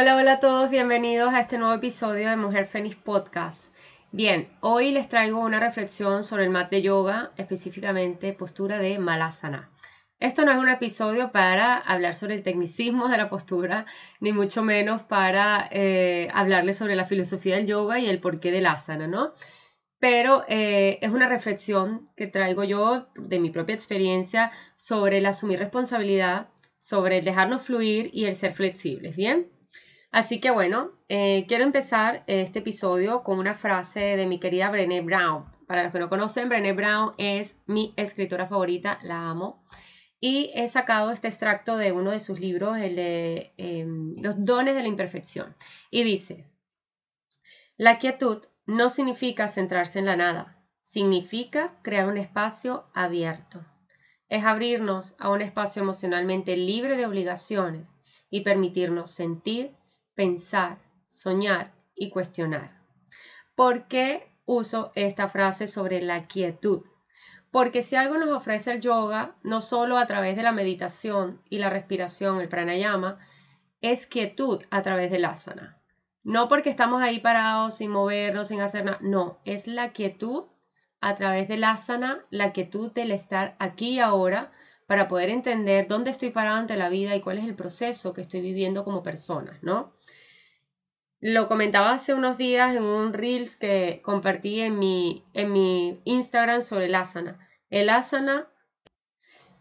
Hola, hola a todos, bienvenidos a este nuevo episodio de Mujer Fénix Podcast. Bien, hoy les traigo una reflexión sobre el mat de yoga, específicamente postura de Malasana. Esto no es un episodio para hablar sobre el tecnicismo de la postura, ni mucho menos para eh, hablarles sobre la filosofía del yoga y el porqué del asana, ¿no? Pero eh, es una reflexión que traigo yo de mi propia experiencia sobre el asumir responsabilidad, sobre el dejarnos fluir y el ser flexibles, ¿bien? Así que bueno, eh, quiero empezar este episodio con una frase de mi querida Brené Brown. Para los que no conocen, Brené Brown es mi escritora favorita, la amo. Y he sacado este extracto de uno de sus libros, el de em, Los dones de la imperfección. Y dice, la quietud no significa centrarse en la nada, significa crear un espacio abierto. Es abrirnos a un espacio emocionalmente libre de obligaciones y permitirnos sentir, pensar, soñar y cuestionar. ¿Por qué uso esta frase sobre la quietud? Porque si algo nos ofrece el yoga, no solo a través de la meditación y la respiración, el pranayama, es quietud a través del asana. No porque estamos ahí parados sin movernos, sin hacer nada, no, es la quietud a través del asana, la quietud del estar aquí y ahora para poder entender dónde estoy parado ante la vida y cuál es el proceso que estoy viviendo como persona, ¿no? Lo comentaba hace unos días en un Reels que compartí en mi, en mi Instagram sobre el asana. El asana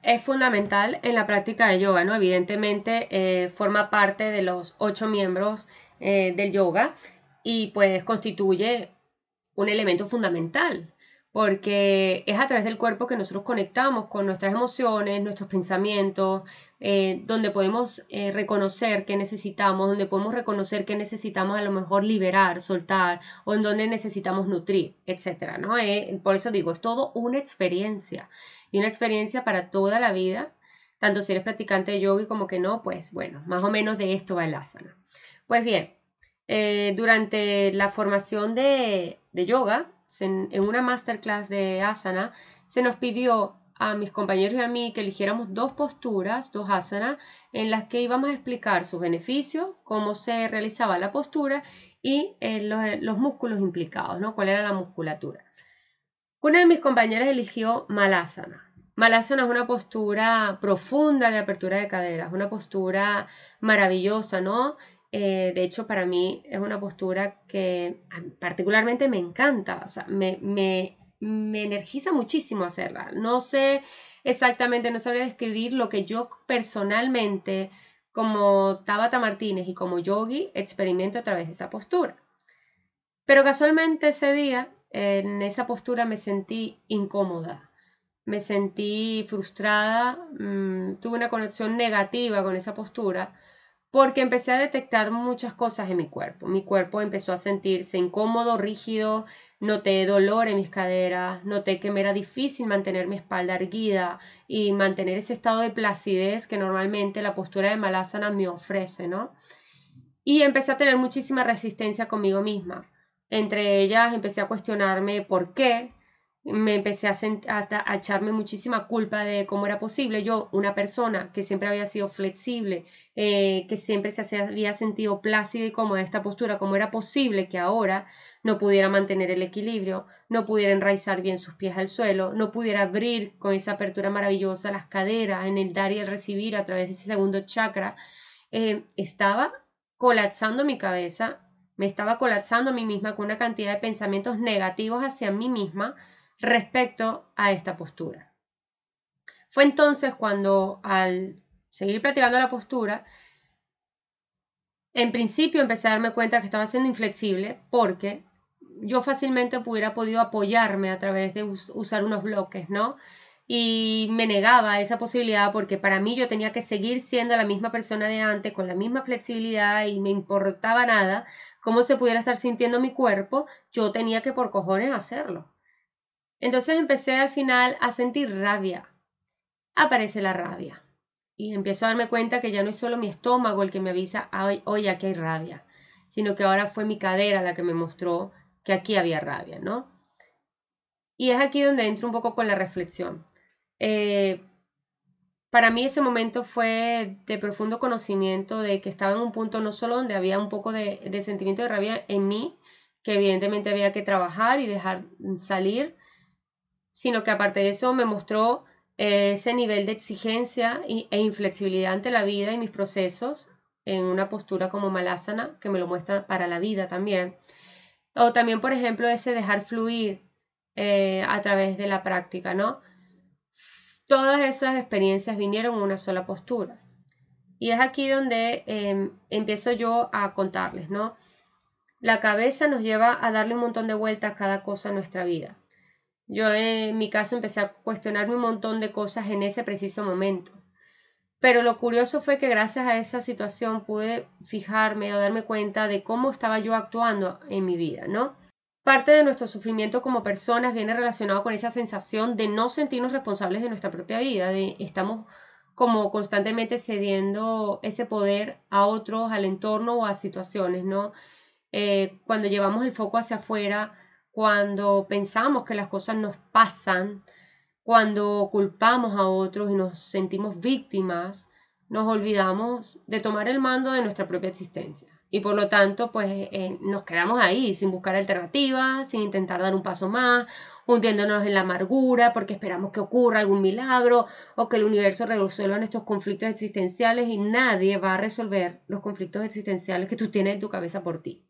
es fundamental en la práctica de yoga, ¿no? Evidentemente eh, forma parte de los ocho miembros eh, del yoga y pues constituye un elemento fundamental porque es a través del cuerpo que nosotros conectamos con nuestras emociones, nuestros pensamientos, eh, donde podemos eh, reconocer qué necesitamos, donde podemos reconocer qué necesitamos a lo mejor liberar, soltar, o en donde necesitamos nutrir, etc. ¿no? Eh, por eso digo, es todo una experiencia y una experiencia para toda la vida, tanto si eres practicante de yoga como que no, pues bueno, más o menos de esto va el asana. Pues bien, durante la formación de, de yoga, en, una masterclass de asana, se nos pidió a mis compañeros y a mí que eligiéramos dos posturas, dos asanas, en las que íbamos a explicar sus beneficios, cómo se realizaba la postura y eh, los, músculos implicados, ¿no? Cuál era la musculatura. Una de mis compañeras eligió Malasana. Malasana es una postura profunda de apertura de caderas, una postura maravillosa, ¿no? Eh, de hecho, para mí es una postura que particularmente me encanta, o sea, me, me, me energiza muchísimo hacerla. No sé exactamente, no sabría describir lo que yo personalmente, como Tabata Martínez y como yogi, experimento a través de esa postura. Pero casualmente ese día, en esa postura me sentí incómoda, me sentí frustrada, mm, tuve una conexión negativa con esa postura porque empecé a detectar muchas cosas en mi cuerpo. Mi cuerpo empezó a sentirse incómodo, rígido, noté dolor en mis caderas, noté que me era difícil mantener mi espalda erguida y mantener ese estado de placidez que normalmente la postura de Malasana me ofrece, ¿no? Y empecé a tener muchísima resistencia conmigo misma. Entre ellas empecé a cuestionarme por qué, me empecé a, echarme muchísima culpa de cómo era posible yo, una persona que siempre había sido flexible, eh, que siempre se había sentido plácida y cómoda esta postura, cómo era posible que ahora no pudiera mantener el equilibrio, no pudiera enraizar bien sus pies al suelo, no pudiera abrir con esa apertura maravillosa las caderas en el dar y el recibir a través de ese segundo chakra. Eh, estaba colapsando mi cabeza, me estaba colapsando a mí misma con una cantidad de pensamientos negativos hacia mí misma, respecto a esta postura. Fue entonces cuando al seguir practicando la postura, en principio empecé a darme cuenta que estaba siendo inflexible porque yo fácilmente hubiera podido apoyarme a través de usar unos bloques, ¿no? Y me negaba esa posibilidad porque para mí yo tenía que seguir siendo la misma persona de antes, con la misma flexibilidad y me importaba nada cómo se pudiera estar sintiendo mi cuerpo, yo tenía que por cojones hacerlo. Entonces empecé al final a sentir rabia. Aparece la rabia. Y empiezo a darme cuenta que ya no es solo mi estómago el que me avisa, oye, aquí hay rabia, sino que ahora fue mi cadera la que me mostró que aquí había rabia, ¿no? Y es aquí donde entro un poco con la reflexión. Eh, para mí ese momento fue de profundo conocimiento de que estaba en un punto no solo donde había un poco de, de sentimiento de rabia en mí, que evidentemente había que trabajar y dejar salir, sino que aparte de eso me mostró eh, ese nivel de exigencia e inflexibilidad ante la vida y mis procesos en una postura como malásana que me lo muestra para la vida también. O también, por ejemplo, ese dejar fluir eh, a través de la práctica, ¿no? Todas esas experiencias vinieron en una sola postura. Y es aquí donde em, empiezo yo a contarles, ¿no? La cabeza nos lleva a darle un montón de vueltas a cada cosa en nuestra vida. Yo en mi caso empecé a cuestionarme un montón de cosas en ese preciso momento. Pero lo curioso fue que gracias a esa situación pude fijarme o darme cuenta de cómo estaba yo actuando en mi vida, ¿no? Parte de nuestro sufrimiento como personas viene relacionado con esa sensación de no sentirnos responsables de nuestra propia vida, de estamos como constantemente cediendo ese poder a otros, al entorno o a situaciones, ¿no? Eh, cuando llevamos el foco hacia afuera, cuando pensamos que las cosas nos pasan, cuando culpamos a otros y nos sentimos víctimas, nos olvidamos de tomar el mando de nuestra propia existencia. Y por lo tanto, pues eh, nos quedamos ahí sin buscar alternativas, sin intentar dar un paso más, hundiéndonos en la amargura porque esperamos que ocurra algún milagro o que el universo resuelva nuestros conflictos existenciales y nadie va a resolver los conflictos existenciales que tú tienes en tu cabeza por ti.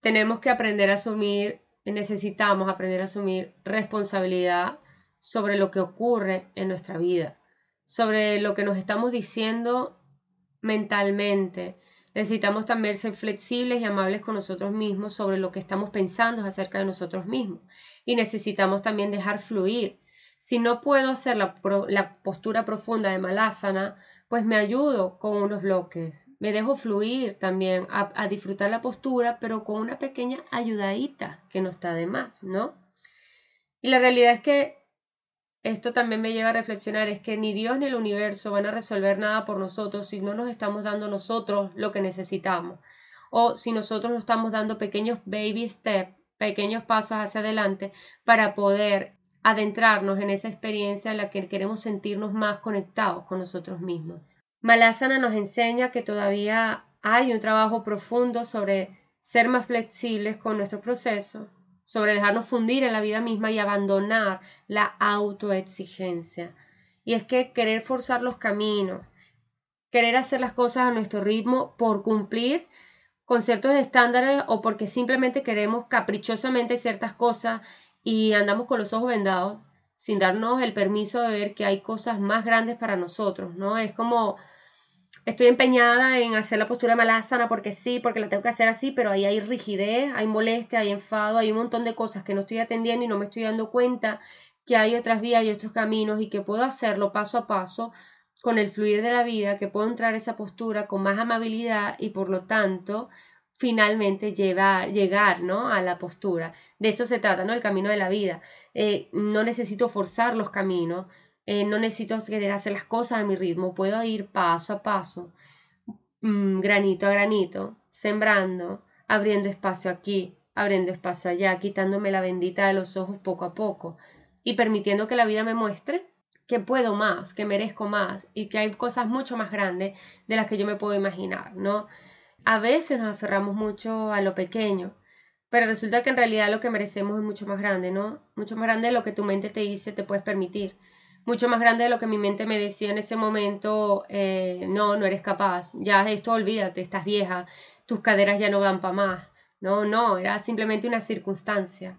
Tenemos que aprender a asumir, necesitamos aprender a asumir responsabilidad sobre lo que ocurre en nuestra vida, sobre lo que nos estamos diciendo mentalmente. Necesitamos también ser flexibles y amables con nosotros mismos sobre lo que estamos pensando acerca de nosotros mismos. Y necesitamos también dejar fluir. Si no puedo hacer la, postura profunda de malásana, pues me ayudo con unos bloques. Me dejo fluir también a, disfrutar la postura, pero con una pequeña ayudadita que no está de más, ¿no? Y la realidad es que esto también me lleva a reflexionar, es que ni Dios ni el universo van a resolver nada por nosotros si no nos estamos dando nosotros lo que necesitamos. O si nosotros nos estamos dando pequeños baby steps, pequeños pasos hacia adelante para poder adentrarnos en esa experiencia en la que queremos sentirnos más conectados con nosotros mismos. Malásana nos enseña que todavía hay un trabajo profundo sobre ser más flexibles con nuestro proceso, sobre dejarnos fundir en la vida misma y abandonar la autoexigencia. Y es que querer forzar los caminos, querer hacer las cosas a nuestro ritmo por cumplir con ciertos estándares o porque simplemente queremos caprichosamente ciertas cosas y andamos con los ojos vendados sin darnos el permiso de ver que hay cosas más grandes para nosotros, ¿no? Es como estoy empeñada en hacer la postura malásana porque sí, porque la tengo que hacer así, pero ahí hay rigidez, hay molestia, hay enfado, hay un montón de cosas que no estoy atendiendo y no me estoy dando cuenta que hay otras vías y otros caminos y que puedo hacerlo paso a paso con el fluir de la vida, que puedo entrar esa postura con más amabilidad y por lo tanto finalmente llevar, llegar ¿no? a la postura. De eso se trata, ¿no? El camino de la vida. Eh, no necesito forzar los caminos, eh, no necesito querer hacer las cosas a mi ritmo, puedo ir paso a paso, mm, granito a granito, sembrando, abriendo espacio aquí, abriendo espacio allá, quitándome la bendita de los ojos poco a poco y permitiendo que la vida me muestre que puedo más, que merezco más y que hay cosas mucho más grandes de las que yo me puedo imaginar, ¿no? A veces nos aferramos mucho a lo pequeño, pero resulta que en realidad lo que merecemos es mucho más grande, ¿no? Mucho más grande de lo que tu mente te dice te puedes permitir mucho más grande de lo que mi mente me decía en ese momento, eh, no, no eres capaz, ya esto olvídate, estás vieja, tus caderas ya no van para más. No, no, era simplemente una circunstancia.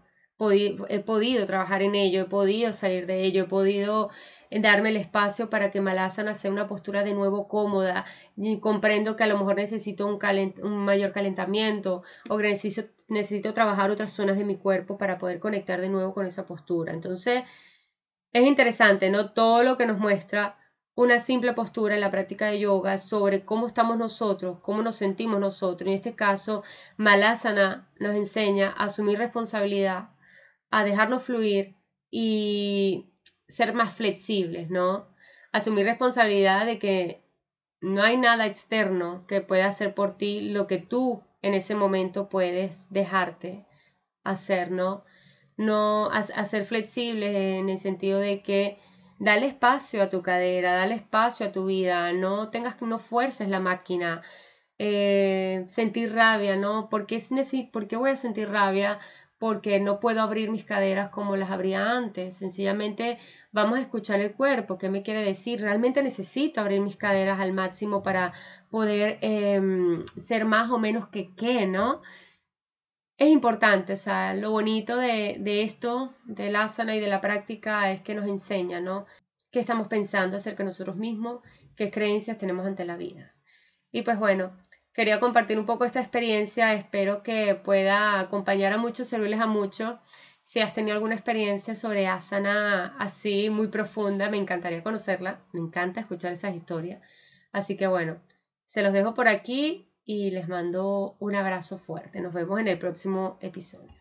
He podido trabajar en ello, he podido salir de ello, he podido darme el espacio para que Malasana sea una postura de nuevo cómoda. Y comprendo que a lo mejor necesito un, mayor calentamiento o necesito, necesito trabajar otras zonas de mi cuerpo para poder conectar de nuevo con esa postura. Entonces, es interesante, ¿no? Todo lo que nos muestra una simple postura en la práctica de yoga sobre cómo estamos nosotros, cómo nos sentimos nosotros. En este caso, Malasana nos enseña a asumir responsabilidad, a dejarnos fluir y ser más flexibles, ¿no? Asumir responsabilidad de que no hay nada externo que pueda hacer por ti lo que tú en ese momento puedes dejarte hacer, ¿no? no a, ser flexibles en el sentido de que Dale espacio a tu cadera, dale espacio a tu vida, no tengas no fuerces la máquina. Eh, sentir rabia, ¿no? ¿Por qué, ¿Por qué voy a sentir rabia? Porque no puedo abrir mis caderas como las abría antes. Sencillamente vamos a escuchar el cuerpo, qué me quiere decir. Realmente necesito abrir mis caderas al máximo para poder em, ser más o menos que qué, ¿no? es importante, o sea, lo bonito de, de esto, del asana y de la práctica es que nos enseña, ¿no? ¿Qué estamos pensando acerca de nosotros mismos? ¿Qué creencias tenemos ante la vida? Y pues bueno, quería compartir un poco esta experiencia, espero que pueda acompañar a muchos, servirles a muchos. Si has tenido alguna experiencia sobre asana así muy profunda, me encantaría conocerla, me encanta escuchar esas historias. Así que bueno, se los dejo por aquí y les mando un abrazo fuerte. Nos vemos en el próximo episodio.